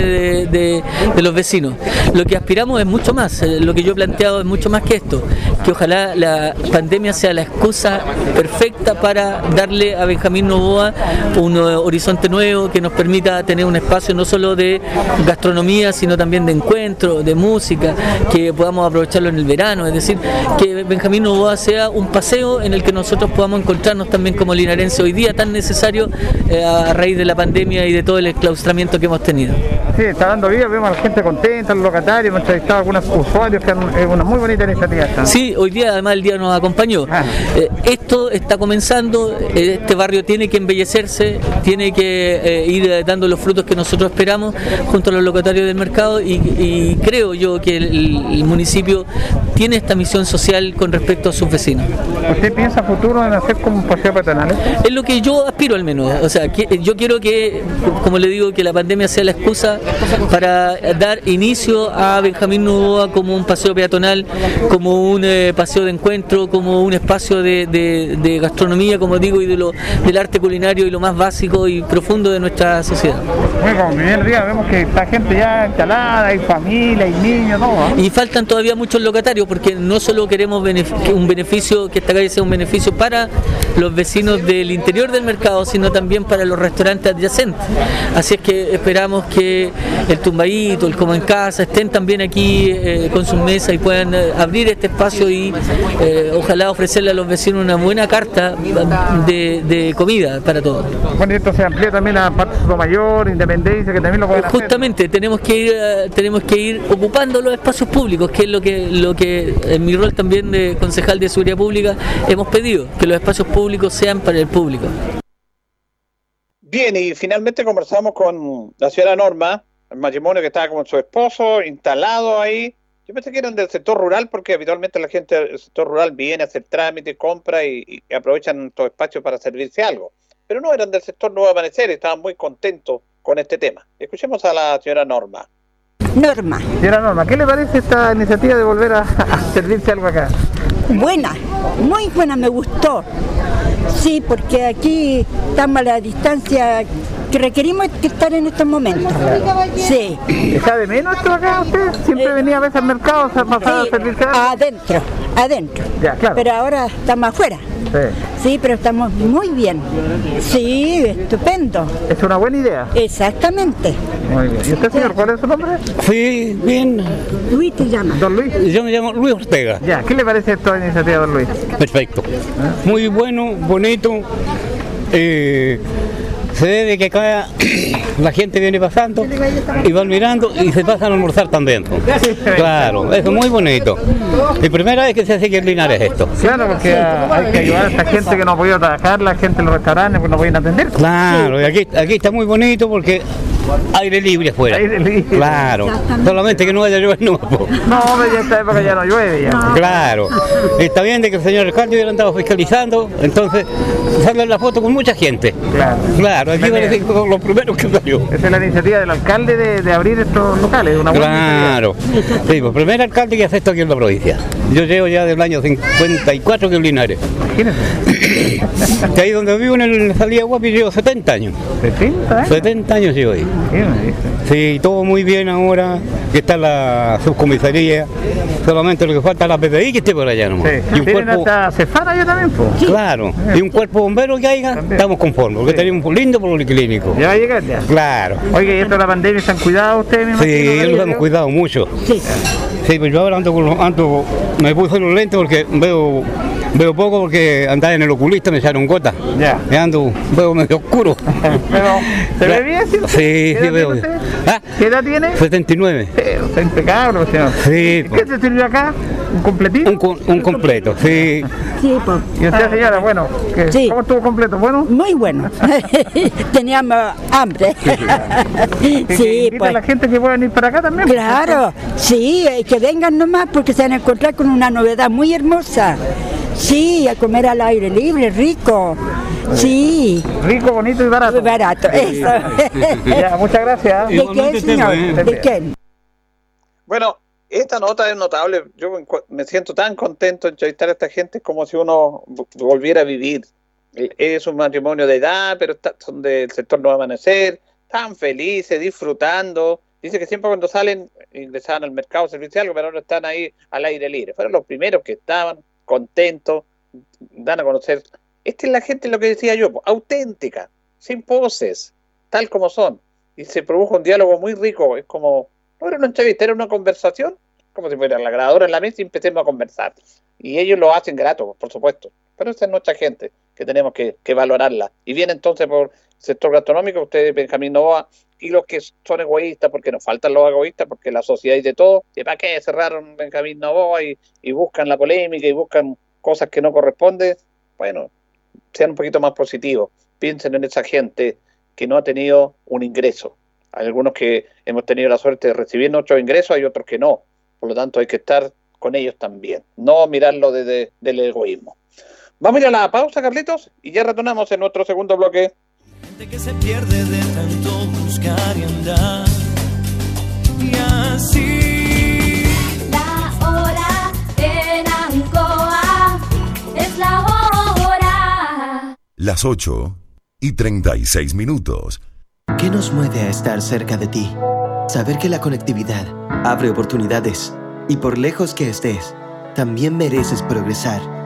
de, los vecinos. Lo que aspiramos es mucho más, eh, lo que yo he planteado es mucho más que esto, que ojalá la pandemia sea la excusa perfecta para darle a Benjamín Novoa un horizonte nuevo que nos permita tener un espacio no solo de gastronomía, sino también de encuentro, de música, que podamos aprovecharlo en el verano, es decir, que Benjamín Novoa sea un paseo en el que nosotros podamos encontrarnos también como linarense hoy día tan necesario eh, a raíz de la pandemia y de todo el enclaustramiento que hemos tenido. Sí, está dando vida, vemos a la gente contenta, los locatarios, hemos entrevistado a algunos usuarios, que es una muy bonita iniciativa. Sí, hoy día además el día nos acompañó. Ah. Eh, esto está comenzando, eh, este barrio tiene que embellecerse, tiene que ir dando los frutos que nosotros esperamos junto a los locatarios del mercado y, y creo yo que el, municipio tiene esta misión social con respecto a sus vecinos. ¿Usted piensa futuro en hacer como un paseo peatonal? Es lo que yo aspiro al menos. O sea, yo quiero que, como le digo, que la pandemia sea la excusa para dar inicio a Benjamín Nuboa como un paseo peatonal, como un eh, paseo de encuentro, como un espacio de, gastronomía, como digo, y de lo, del arte culinario y lo más básico y profundo de nuestra sociedad. Bueno, como primer día vemos que está gente ya instalada, hay familia, hay niños, todo. Y faltan todavía muchos locatarios porque no solo queremos un beneficio, que esta calle sea un beneficio para los vecinos del interior del mercado, sino también para los restaurantes adyacentes. Así es que esperamos que el Tumbaíto, el Como en Casa, estén también aquí eh, con sus mesas y puedan eh, abrir este espacio y eh, ojalá ofrecerle a los vecinos una buena carta de, comida para todos. Bueno, esto se amplía también a Parque Mayor, Independencia, que también lo pueden Justamente, tenemos que ir tenemos que ir ocupando los espacios públicos, que es lo que, lo que en mi rol también de concejal de seguridad pública hemos pedido, que los espacios públicos sean para el público. Bien, y finalmente conversamos con la señora Norma, el matrimonio que estaba con su esposo, instalado ahí. Yo pensé que eran del sector rural porque habitualmente la gente del sector rural viene a hacer trámites, compra y, y aprovechan estos espacios para servirse algo. Pero no eran del sector Nuevo Amanecer, estaban muy contentos con este tema. Escuchemos a la señora Norma. Norma. Señora Norma, ¿qué le parece esta iniciativa de volver a, servirse algo acá? Buena, muy buena, me gustó. Sí, porque aquí estamos a la distancia que requerimos estar en estos momentos. Sí. ¿Está de menos esto acá usted? Siempre eh, venía a veces al mercado, a pasar a servirse algo. Adentro, adentro. Ya, claro. Pero ahora estamos afuera. Sí. pero estamos muy bien. Sí, estupendo. Es una buena idea. Exactamente. Muy bien. ¿Y usted, señor, cuál es su nombre? Sí, bien. Luis te llama. Don Luis. Yo me llamo Luis Ortega. Ya, ¿qué le parece esta iniciativa, don Luis? Perfecto. Muy bueno, bonito. Eh, se debe que acá la gente viene pasando y van mirando y se pasan a almorzar también. Claro, eso es muy bonito. Y primera vez que se hace que en Linares esto. Claro, porque hay que ayudar a esta gente que no ha podido trabajar, la gente en los restaurantes que no pueden atender. Claro, y aquí, aquí está muy bonito porque aire libre afuera. Aire libre. Claro. Solamente que no vaya a llover no. po. No, ya esta época ya no llueve ya. Claro. Está bien de que el señor alcalde hubiera andado fiscalizando, entonces sale la foto con mucha gente. Claro. Claro, aquí parece que son los primeros que salió. Esa es la iniciativa del alcalde de, de abrir estos locales, una buena Claro. Sí, pues primer alcalde que hace esto aquí en la provincia. Yo llevo ya del año 54 que en Linares. Imagínese. Que ahí donde vivo en el salida Guapi llevo 70 años. 70, ¿eh? 70 años llevo ahí. Sí, todo muy bien ahora, que está la subcomisaría, solamente lo que falta es la PPI que esté por allá nomás. Sí. Y un Tienen cuerpo, hasta cefara ya también, pues. claro, y un cuerpo bombero que haya, También. estamos conformes, porque Sí. tenemos un lindo policlínico. Ya va a llegar ya. Claro. Oye, ¿y esto de la pandemia se han cuidado ustedes, me Sí, imagino, nos ¿no? hemos cuidado mucho. Sí. pues yo ahora ando, con los- ando me puse los lentes porque veo veo poco porque andaba en el oculista, me echaron gota. Ya. Me ando, veo medio oscuro. Pero, ¿se ve bien? Sí, Sí, ¿Qué sí edad veo tiene? ¿Ah? ¿Qué edad tiene? 79. Pero está impecable, señor. Sí, ¿Y pues. ¿Qué se sirvió acá? ¿Un completito? Un, un completo, sí. Sí, pues. Y usted, señora, bueno, ¿qué? Sí. ¿cómo estuvo completo? ¿Bueno? Muy bueno. Teníamos hambre. Sí, invita pues. a la gente que puedan ir para acá también. Claro, sí, eh, que vengan nomás porque se van a encontrar con una novedad muy hermosa. Sí, a comer al aire libre, rico. Sí, Rico, bonito y barato. muy barato, eso. Ya, muchas gracias. ¿De qué, señor? ¿De qué? Bueno, esta nota es notable. Yo me siento tan contento de entrevistar a esta gente como si uno volviera a vivir. Es un matrimonio de edad, pero está- son del sector Nuevo Amanecer, tan felices, disfrutando. Dice que siempre cuando salen ingresaban al mercado servicial, pero ahora están ahí al aire libre. Fueron los primeros que estaban contentos, dan a conocer. Esta es la gente, lo que decía yo, auténtica, sin poses, tal como son. Y se produjo un diálogo muy rico. Es como, no era una entrevista, era una conversación, como si fuera la grabadora en la mesa y empecemos a conversar. Y ellos lo hacen grato, por supuesto. Pero esa es nuestra gente, que tenemos que, que valorarla. Y viene entonces por sector gastronómico, usted, Benjamín Novoa, y los que son egoístas, porque nos faltan los egoístas, porque la sociedad dice todo, ¿y para qué cerraron Benjamín Novoa y, y buscan la polémica y buscan cosas que no corresponden? Bueno, sean un poquito más positivos. Piensen en esa gente que no ha tenido un ingreso. Hay algunos que hemos tenido la suerte de recibir nuestros ingresos, hay otros que no. Por lo tanto, hay que estar con ellos también, no mirarlo desde el egoísmo. Vamos a ir a la pausa, Carlitos, y ya retornamos en nuestro segundo bloque. gente que se pierde de buscar y andar. Y así. La hora en Ancoa es la hora. Las 8 y 36 minutos. ¿Qué nos mueve a estar cerca de ti? Saber que la conectividad abre oportunidades y por lejos que estés, también mereces progresar.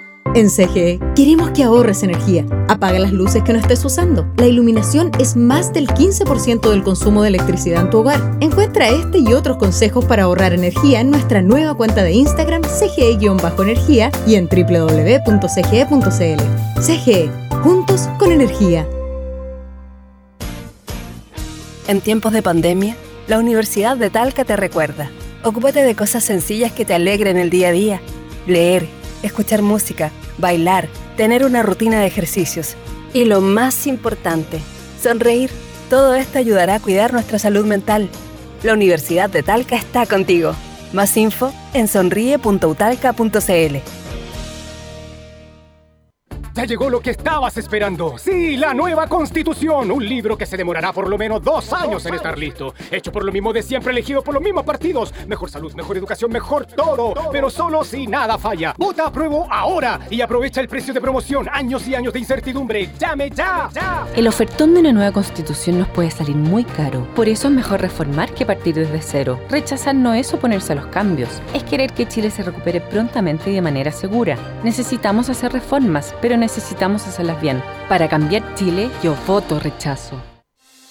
En CGE queremos que ahorres energía. Apaga las luces que no estés usando. La iluminación es más del 15% del consumo de electricidad en tu hogar. Encuentra este y otros consejos para ahorrar energía en nuestra nueva cuenta de Instagram CGE-energía y en www.cge.cl. CGE, juntos con energía. En tiempos de pandemia, la Universidad de Talca te recuerda. Ocúpate de cosas sencillas que te alegren el día a día. Leer, escuchar música, bailar, tener una rutina de ejercicios. Y lo más importante, sonreír. Todo esto ayudará a cuidar nuestra salud mental. La Universidad de Talca está contigo. Más info en sonríe.utalca.cl. Ya llegó lo que estabas esperando. Sí, la nueva constitución. Un libro que se demorará por lo menos dos años en estar listo. Hecho por lo mismo de siempre, elegido por los mismos partidos. Mejor salud, mejor educación, mejor todo. Pero solo si nada falla. Vota a prueba ahora y aprovecha el precio de promoción. Años y años de incertidumbre. Llame ya, ya. El ofertón de una nueva constitución nos puede salir muy caro. Por eso es mejor reformar que partir desde cero. Rechazar no es oponerse a los cambios, es querer que Chile se recupere prontamente y de manera segura. Necesitamos hacer reformas, pero necesitamos hacerlas bien. Para cambiar Chile, yo voto rechazo.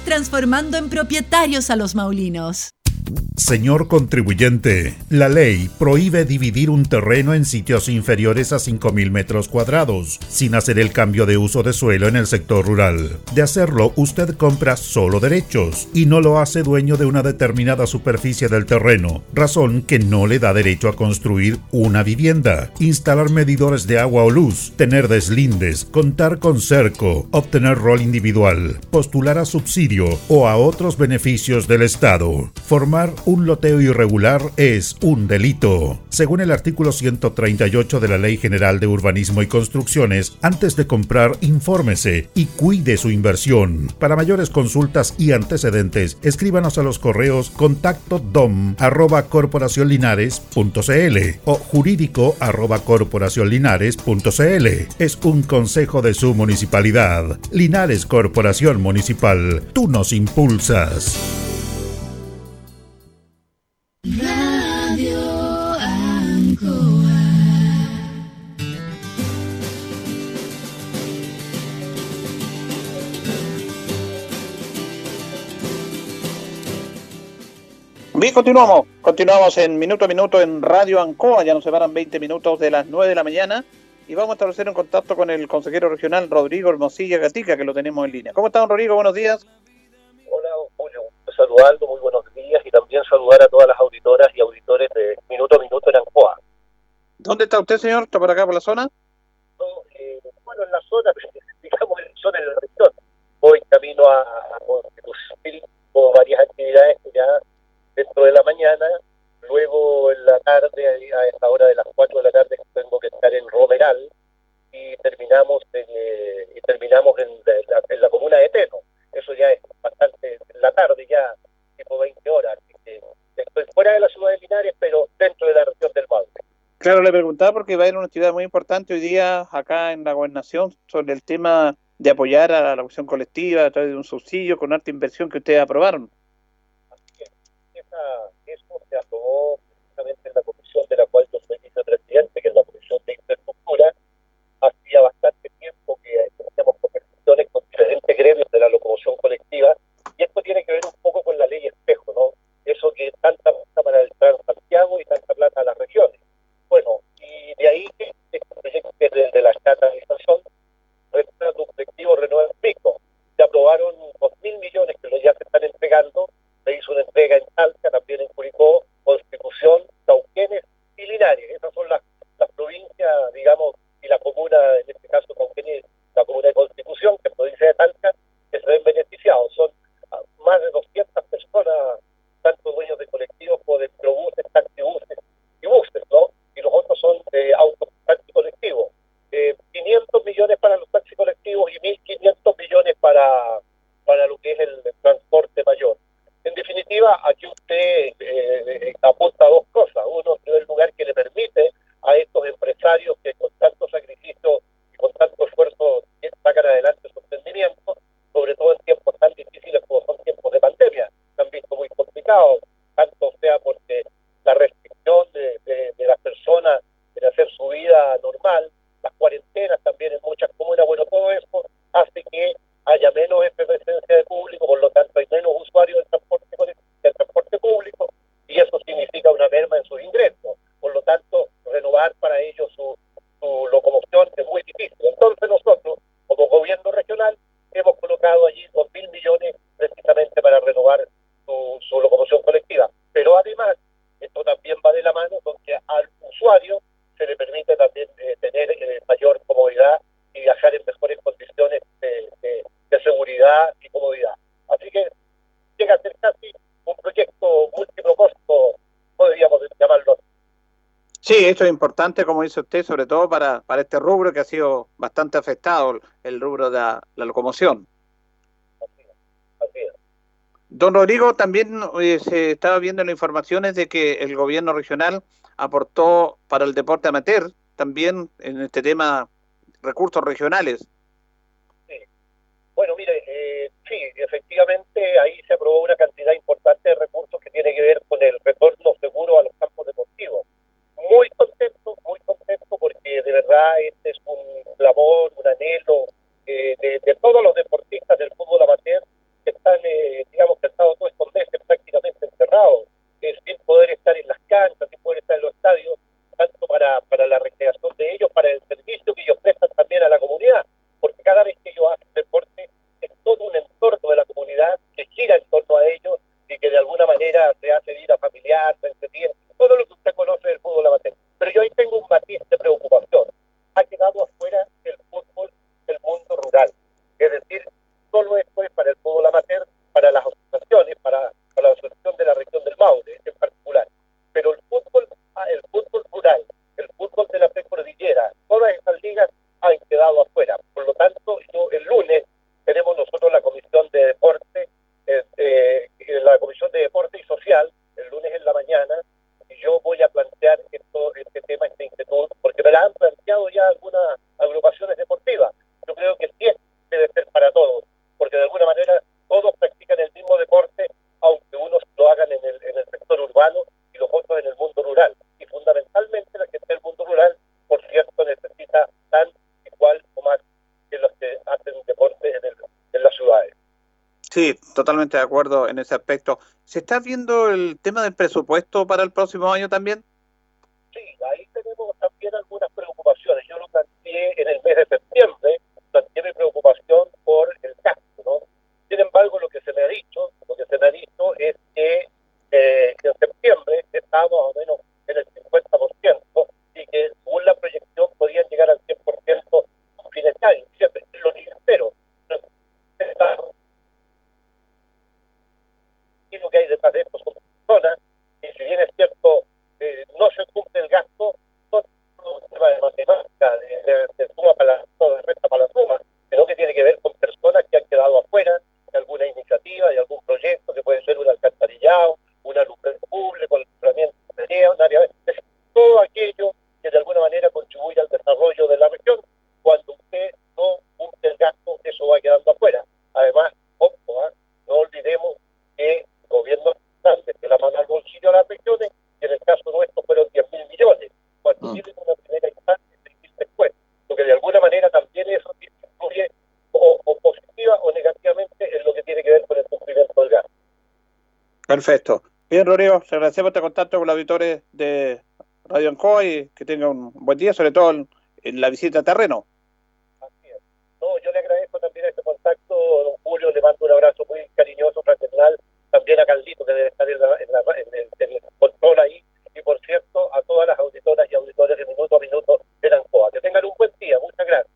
transformando en propietarios a los maulinos. Señor contribuyente, la ley prohíbe dividir un terreno en sitios inferiores a 5.000 metros cuadrados, sin hacer el cambio de uso de suelo en el sector rural. De hacerlo, usted compra solo derechos y no lo hace dueño de una determinada superficie del terreno, razón que no le da derecho a construir una vivienda, instalar medidores de agua o luz, tener deslindes, contar con cerco, obtener rol individual, postular a subsidio o a otros beneficios del Estado. Formar un loteo irregular es un delito. Según el artículo 138 de la Ley General de Urbanismo y Construcciones, antes de comprar, infórmese y cuide su inversión. Para mayores consultas y antecedentes, escríbanos a los correos contacto dom arroba corporacionlinares.cl o jurídico arroba corporacionlinares.cl. Es un consejo de su municipalidad. Linares Corporación Municipal. Tú nos impulsas. Radio Ancoa. Bien, continuamos. Continuamos en minuto a minuto en Radio Ancoa. Ya nos separan 20 minutos de las 9 de la mañana. Y vamos a establecer un contacto con el consejero regional Rodrigo Hermosilla Gatica, que lo tenemos en línea. ¿Cómo está, don Rodrigo? Buenos días. Hola, Julio. Saludarlo, muy buenos días y también saludar a todas las auditoras y auditores de Minuto a Minuto en Ancoa. ¿Dónde está usted, señor? ¿Está por acá, por la zona? No, eh, bueno, en la zona, digamos, en la zona de la región. Voy camino a, a Constitución, con varias actividades que ya dentro de la mañana, luego en la tarde, a esta hora de las 4 de la tarde, tengo que estar en Romeral y terminamos en, eh, y terminamos en, la, en la comuna de Teno. Eso ya es bastante en la tarde, ya tipo 20 horas. Así que estoy fuera de la ciudad de Linares, pero dentro de la región del Maule. Claro, le preguntaba porque va a haber una actividad muy importante hoy día acá en la gobernación sobre el tema de apoyar a la cuestión colectiva a través de un subsidio con alta inversión que ustedes aprobaron. Esa- eso se aprobó precisamente en la comisión de la cual yo soy vicepresidente, que es la comisión de infraestructura. Hacía bastante tiempo que teníamos conversaciones con diferentes de la locomoción colectiva y esto tiene que ver un poco con la ley espejo, ¿no? Eso que tanta plata para el Santiago y tanta plata a las regiones. Bueno, y de ahí que este proyecto que es de, de la estatalización retrata un colectivo Renuevo Pico. Se aprobaron dos mil millones que ya se están entregando. Se hizo una entrega en Talca, también en Curicó, Constitución, Cauquenes y Linares. Esas son las, las provincias, digamos, y la comuna, en este caso Cauquenes, la comuna de Constitución, que es provincia de Talca, que se ven beneficiados. Son ah, más de 200 personas, tanto dueños de colectivos como de microbuses, taxibuses y buses, ¿no? Y los otros son de autos taxi colectivos. Eh, 500 millones para los taxis colectivos y 1.500 millones para, para lo que es el transporte mayor. En definitiva, aquí usted eh, eh, apunta a dos cosas. Uno, en primer lugar, que le permite a estos empresarios que con tanto sacrificio y con tanto esfuerzo sacan adelante su emprendimiento, sobre todo en tiempos tan difíciles como son tiempos de pandemia, que han visto muy complicados, tanto sea porque la restricción de, de- de las personas en hacer su vida normal, las cuarentenas también en muchas comunas, bueno, todo eso hace que haya menos efervescencia de público, por lo tanto hay menos usuarios del transporte, colectivo- del transporte público y eso significa una merma en sus ingresos. Por lo tanto, renovar para ellos su, su locomoción es muy difícil. Entonces nosotros, como gobierno regional, hemos colocado allí dos mil millones precisamente para renovar su, su locomoción colectiva. Pero además, esto también va de la mano con que al usuario se le permite también eh, tener eh, mayor comodidad y viajar en mejores condiciones de, de- de seguridad y comodidad. Así que llega a ser casi un proyecto multipropósito, podríamos llamarlo así. Sí, esto es importante, como dice usted, sobre todo para, para este rubro que ha sido bastante afectado, el rubro de la, locomoción. Don Rodrigo, también eh, se estaba viendo en las informaciones de que el gobierno regional aportó para el deporte amateur también en este tema recursos regionales. Bueno, mire, eh, sí, efectivamente ahí se aprobó una cantidad importante de recursos que tiene que ver con el retorno seguro a los campos deportivos. Muy contento, muy contento porque de verdad este es un clamor, un anhelo eh, de, de todos los deportistas del fútbol amateur que están, eh, digamos, que han estado todos estos meses prácticamente encerrados, eh, sin poder estar en las canchas, sin poder estar en los estadios, tanto para, para la recreación de ellos, para el servicio que ellos prestan también a la comunidad, porque cada vez que ellos hacen deporte es todo un entorno de la comunidad que gira en torno a ellos y que de alguna manera se hace vida familiar, se entretiene, todo lo que usted conoce del fútbol amateur. Pero yo ahí tengo un matiz de preocupación. Ha quedado afuera el fútbol del mundo rural. Es decir, solo esto es para el fútbol amateur, para las asociaciones, para, para la asociación de la región del Maule en particular. Pero el fútbol, ah, el fútbol rural, el fútbol de la precordillera, todas esas ligas han quedado afuera. Por lo tanto, yo el lunes tenemos nosotros la comisión de deporte, eh, eh, la comisión de deporte y social, el lunes en la mañana, yo voy a plantear esto, este tema, esta inquietud, porque me la han planteado ya algunas agrupaciones deportivas. Yo creo que sí debe ser para todos, porque de alguna manera todos practican el mismo deporte, aunque unos lo hagan en el, en el sector urbano y los otros en el mundo rural. Y fundamentalmente la gente del mundo rural, por cierto, necesita tan igual o más que los que hacen deporte en, el- en las ciudades. Sí, totalmente de acuerdo en ese aspecto. ¿Se está viendo el tema del presupuesto para el próximo año también? Sí, ahí tenemos también algunas preocupaciones. Yo lo planteé en el mes de septiembre, planteé mi preocupación por el gasto, ¿no? Sin embargo, lo que se me ha dicho, lo que se me ha dicho es que, eh, que en septiembre estábamos más o menos en el 50% y que según la proyección podían llegar al 100% a fines de año. Siempre lo ni espero. Y lo que hay detrás de esto son personas y si bien es cierto eh, no se cumple el gasto, no es un tema de matemática, de, de- de suma para la, no, de resta para la suma, sino que tiene que ver con personas que han quedado afuera de alguna iniciativa, de algún proyecto, que puede ser un alcantarillado, un alumbrado público, el alumbramiento de un área, es decir, todo aquello que de alguna manera contribuye al desarrollo de la región. Cuando usted no cumple el gasto, eso va quedando afuera. Además, ojo, ¿ah? no olvidemos que el gobierno grande que la mano al bolsillo a las regiones y en el caso nuestro fueron 10 mil millones. Cuando tienen una primera instancia y seis mil después. Lo que de alguna manera también eso influye o, o positiva o negativamente en lo que tiene que ver con el cumplimiento del gasto. Perfecto. Te agradecemos este contacto con los auditores de Radio Ancoa y que tenga un buen día, sobre todo en, en la visita a terreno. No, yo le agradezco también este contacto, don Julio, le mando un abrazo muy cariñoso, fraternal, también a Carlito, que debe estar en, la- en la- en el, en el control ahí, y por cierto, a todas las auditoras y auditores de Minuto a Minuto de Ancoa. Que tengan un buen día, muchas gracias.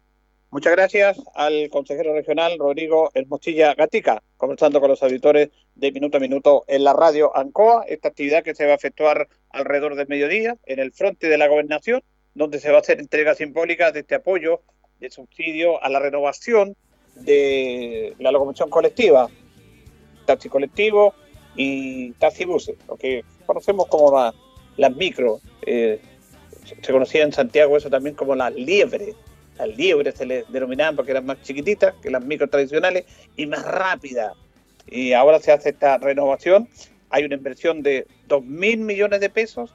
Muchas gracias al consejero regional Rodrigo Hermosilla Gatica, conversando con los auditores de Minuto a Minuto en la radio ANCOA, esta actividad que se va a efectuar alrededor del mediodía en el frente de la gobernación, donde se va a hacer entrega simbólica de este apoyo de subsidio a la renovación de la locomoción colectiva, taxi colectivo y taxi buses, lo que conocemos como la- las micro. eh, se conocía en Santiago eso también como las liebres. Las liebres se les denominaban porque eran más chiquititas que las micro tradicionales y más rápidas. Y ahora se hace esta renovación. Hay una inversión de 2 mil millones de pesos,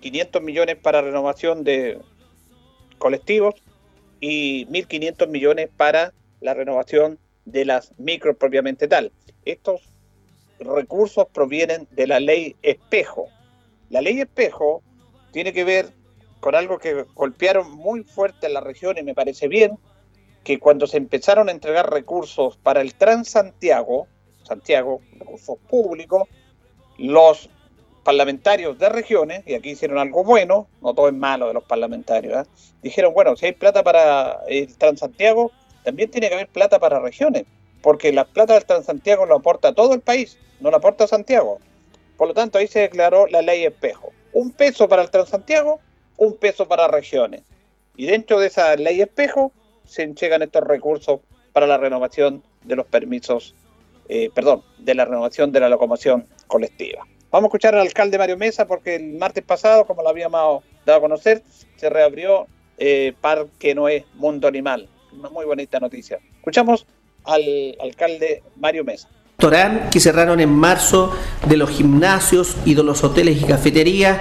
500 millones para renovación de colectivos y 1.500 millones para la renovación de las micros propiamente tal. Estos recursos provienen de la ley espejo. La ley espejo tiene que ver con algo que golpearon muy fuerte en la región y me parece bien, que cuando se empezaron a entregar recursos para el Transantiago, Santiago, recursos públicos, los parlamentarios de regiones, y aquí hicieron algo bueno, no todo es malo de los parlamentarios, ¿eh? dijeron, bueno, si hay plata para el Transantiago, también tiene que haber plata para regiones, porque la plata del Transantiago lo aporta todo el país, no lo aporta Santiago. Por lo tanto, ahí se declaró la ley espejo. Un peso para el Transantiago, un peso para regiones. Y dentro de esa ley espejo se entregan estos recursos para la renovación de los permisos eh, perdón, de la renovación de la locomoción colectiva. Vamos a escuchar al alcalde Mario Mesa porque el martes pasado, como lo habíamos dado a conocer, se reabrió eh, Parque Noé Mundo Animal. Una muy bonita noticia. Escuchamos al alcalde Mario Mesa. Restaurante que cerraron en marzo, de los gimnasios y de los hoteles y cafeterías.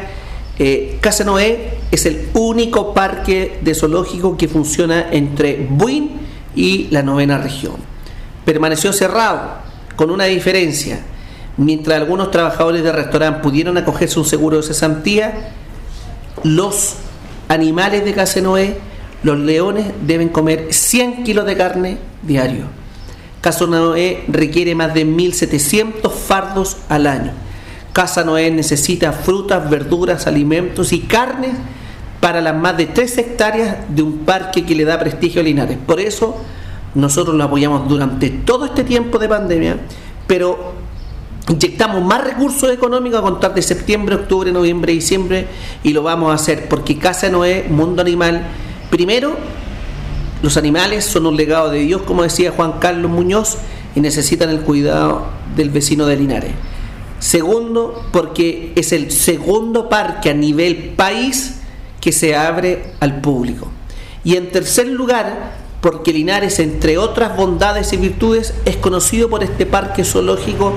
Eh, Casa Noé es el único parque de zoológico que funciona entre Buin y la novena región. Permaneció cerrado, con una diferencia. Mientras algunos trabajadores de restaurante pudieron acogerse un seguro de cesantía, los animales de Casa Noé, los leones, deben comer 100 kilos de carne diario. Casa Noé requiere más de 1.700 fardos al año. Casa Noé necesita frutas, verduras, alimentos y carnes para las más de 3 hectáreas de un parque que le da prestigio a Linares. Por eso nosotros lo apoyamos durante todo este tiempo de pandemia, pero inyectamos más recursos económicos a contar de septiembre, octubre, noviembre, diciembre y lo vamos a hacer porque Casa Noé, Mundo Animal, primero, los animales son un legado de Dios, como decía Juan Carlos Muñoz, y necesitan el cuidado del vecino de Linares. Segundo, porque es el segundo parque a nivel país que se abre al público. Y en tercer lugar, porque Linares, entre otras bondades y virtudes, es conocido por este parque zoológico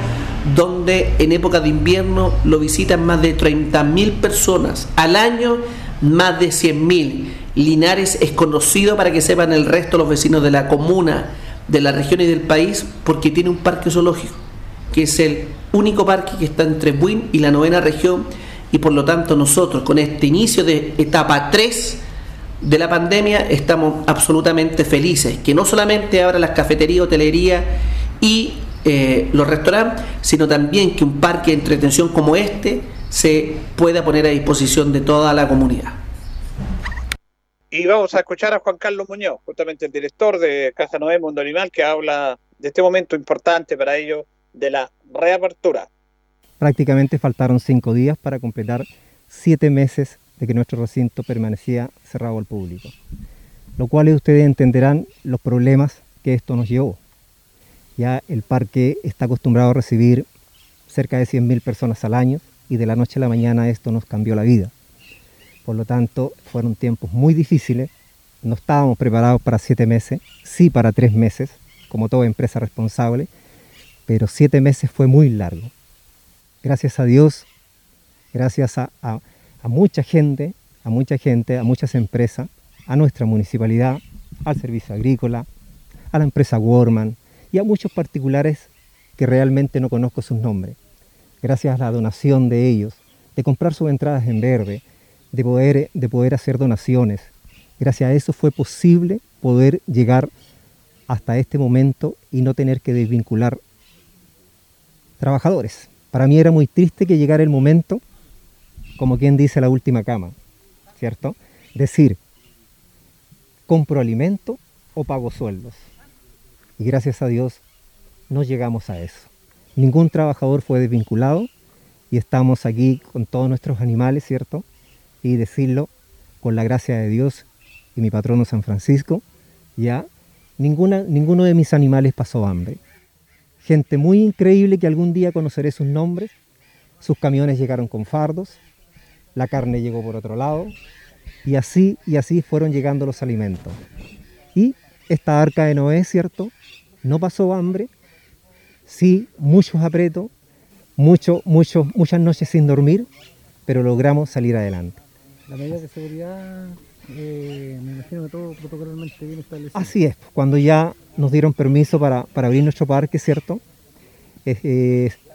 donde en época de invierno lo visitan más de 30.000 personas, al año más de 100.000. Linares es conocido para que sepan el resto los vecinos de la comuna, de la región y del país, porque tiene un parque zoológico, que es el único parque que está entre Buin y la novena región, y por lo tanto nosotros con este inicio de etapa 3, de la pandemia estamos absolutamente felices, que no solamente abra las cafeterías, hotelería y eh, los restaurantes, sino también que un parque de entretención como este se pueda poner a disposición de toda la comunidad. Y vamos a escuchar a Juan Carlos Muñoz, justamente el director de Casa Noé Mundo Animal, que habla de este momento importante para ellos de la reapertura. Prácticamente faltaron cinco días para completar siete meses de que nuestro recinto permanecía cerrado al público, lo cual ustedes entenderán los problemas que esto nos llevó. Ya el parque está acostumbrado a recibir cerca de 100.000 personas al año y de la noche a la mañana esto nos cambió la vida. Por lo tanto, fueron tiempos muy difíciles, no estábamos preparados para siete meses, sí para tres meses, como toda empresa responsable, pero siete meses fue muy largo. Gracias a Dios, gracias a, mucha gente, a mucha gente, a muchas empresas, a nuestra municipalidad, al servicio agrícola, a la empresa Warman y a muchos particulares que realmente no conozco sus nombres. Gracias a la donación de ellos, de comprar sus entradas en verde, de poder, de poder hacer donaciones. Gracias a eso fue posible poder llegar hasta este momento y no tener que desvincular trabajadores. Para mí era muy triste que llegara el momento como quien dice la última cama, ¿cierto? Decir, compro alimento o pago sueldos. Y gracias a Dios no llegamos a eso. Ningún trabajador fue desvinculado y estamos aquí con todos nuestros animales, ¿cierto? Y decirlo con la gracia de Dios y mi patrono San Francisco, ya ninguna, ninguno de mis animales pasó hambre. Gente muy increíble que algún día conoceré sus nombres. Sus camiones llegaron con fardos, la carne llegó por otro lado, y así y así fueron llegando los alimentos. Y esta arca de Noé, ¿cierto? No pasó hambre, sí, muchos apretos, mucho, mucho, muchas noches sin dormir, pero logramos salir adelante. La medida de seguridad, eh, me imagino que todo protocolarmente bien establecido. Así es, cuando ya nos dieron permiso para, abrir nuestro parque, ¿cierto?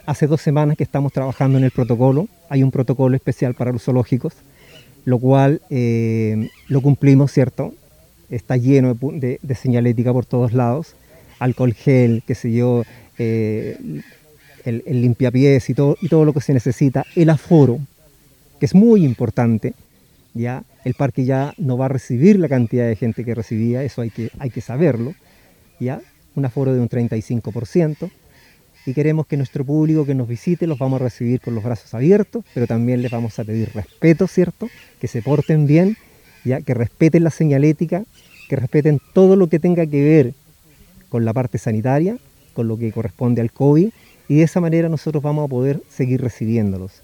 Hace dos semanas que estamos trabajando en el protocolo. Hay un protocolo especial para los zoológicos, lo cual eh, lo cumplimos, ¿cierto? Está lleno de, señalética por todos lados. Alcohol gel, qué sé yo, eh, el, el, limpiapiés y y todo lo que se necesita. El aforo, que es muy importante. Ya el parque ya no va a recibir la cantidad de gente que recibía, eso hay que, hay que saberlo. Ya un aforo de un 35% y queremos que nuestro público que nos visite los vamos a recibir con los brazos abiertos, pero también les vamos a pedir respeto, ¿cierto? Que se porten bien, ya que respeten la señalética, que respeten todo lo que tenga que ver con la parte sanitaria, con lo que corresponde al COVID y de esa manera nosotros vamos a poder seguir recibiéndolos.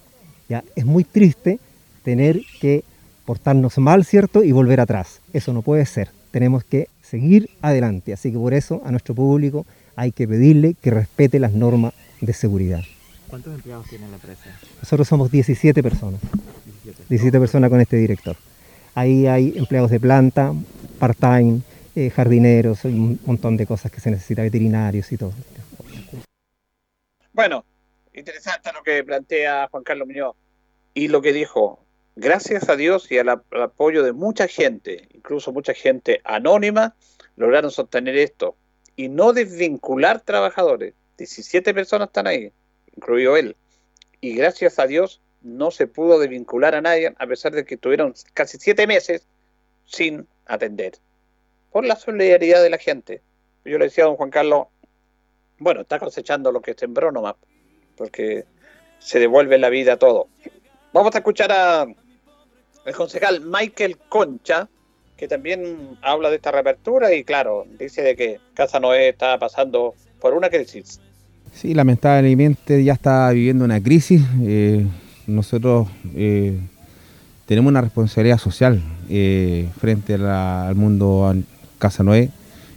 ¿ya? Es muy triste tener que portarnos mal, ¿cierto? Y volver atrás. Eso no puede ser. Tenemos que seguir adelante. Así que por eso a nuestro público hay que pedirle que respete las normas de seguridad. ¿Cuántos empleados tiene la empresa? Nosotros somos 17 personas. 17 personas con este director. Ahí hay empleados de planta, part-time, eh, jardineros, un montón de cosas que se necesita, veterinarios y todo. Bueno, interesante lo que plantea Juan Carlos Muñoz y lo que dijo. Gracias a Dios y al, ap- al apoyo de mucha gente, incluso mucha gente anónima, lograron sostener esto y no desvincular trabajadores. 17 personas están ahí, incluido él. Y gracias a Dios no se pudo desvincular a nadie, a pesar de que tuvieron casi siete meses sin atender. Por la solidaridad de la gente. Yo le decía a don Juan Carlos, bueno, está cosechando lo que sembró nomás, porque se devuelve la vida a todo. Vamos a escuchar a el concejal Michael Concha, que también habla de esta reapertura y claro, dice de que Casa Noé está pasando por una crisis. Sí, lamentablemente ya está viviendo una crisis. Eh, nosotros eh, tenemos una responsabilidad social eh, frente la- al mundo Casa Noé.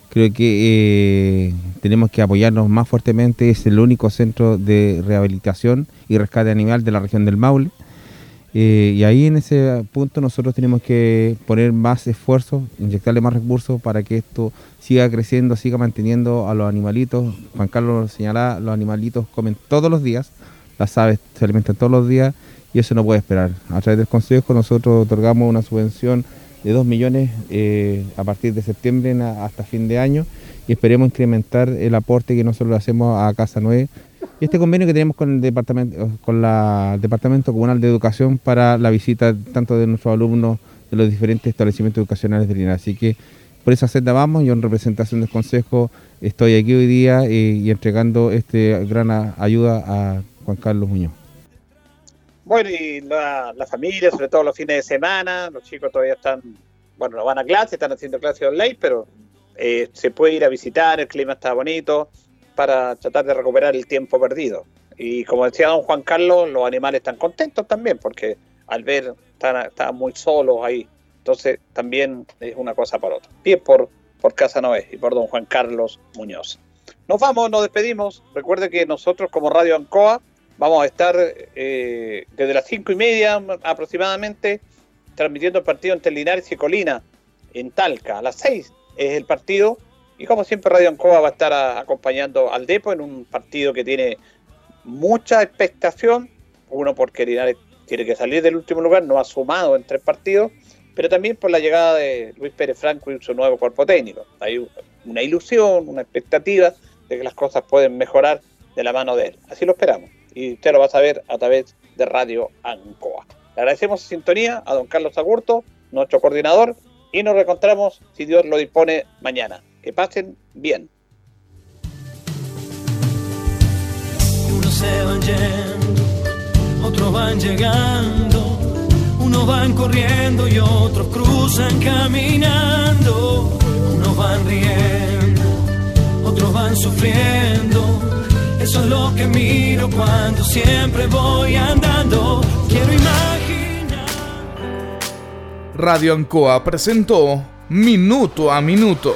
Creo que tenemos que apoyarnos más fuertemente. Es el único centro de rehabilitación y rescate animal de la región del Maule. Eh, y ahí en ese punto nosotros tenemos que poner más esfuerzo, inyectarle más recursos para que esto siga creciendo, siga manteniendo a los animalitos. Juan Carlos lo señalaba, los animalitos comen todos los días, las aves se alimentan todos los días y eso no puede esperar. A través del Consejo nosotros otorgamos una subvención de 2 millones eh, a partir de septiembre hasta fin de año y esperemos incrementar el aporte que nosotros le hacemos a Casa Nueve y este convenio que tenemos con el departamento con la el departamento comunal de educación para la visita tanto de nuestros alumnos de los diferentes establecimientos educacionales de Linares. Así que por esa senda vamos, yo en representación del consejo estoy aquí hoy día eh, y entregando este gran ayuda a Juan Carlos Muñoz. Bueno, y la, la familia, sobre todo los fines de semana, los chicos todavía están, bueno, no van a clase, están haciendo clases online, pero eh, se puede ir a visitar, el clima está bonito, para tratar de recuperar el tiempo perdido. Y como decía don Juan Carlos, los animales están contentos también, porque al ver, están, muy solos ahí. Entonces, también es una cosa para otra. Bien por, por Casa Noé y por don Juan Carlos Muñoz. Nos vamos, nos despedimos. Recuerde que nosotros como Radio Ancoa vamos a estar eh, desde las cinco y media aproximadamente transmitiendo el partido entre Linares y Colina en Talca. A las seis es el partido y como siempre Radio Ancoa va a estar acompañando al Depo en un partido que tiene mucha expectación. Uno porque Linares tiene que salir del último lugar, no ha sumado en tres partidos, pero también por la llegada de Luis Pérez Franco y su nuevo cuerpo técnico. Hay una ilusión, una expectativa de que las cosas pueden mejorar de la mano de él. Así lo esperamos. Y usted lo va a saber a través de Radio Ancoa. Le agradecemos su sintonía a don Carlos Agurto, nuestro coordinador, y nos reencontramos, si Dios lo dispone, mañana. Que pasen bien. Unos se van yendo, otros van llegando, unos van corriendo y otros cruzan caminando, unos van riendo, otros van sufriendo. Eso es lo que miro cuando siempre voy andando. Quiero imaginar. Radio Ancoa presentó Minuto a Minuto.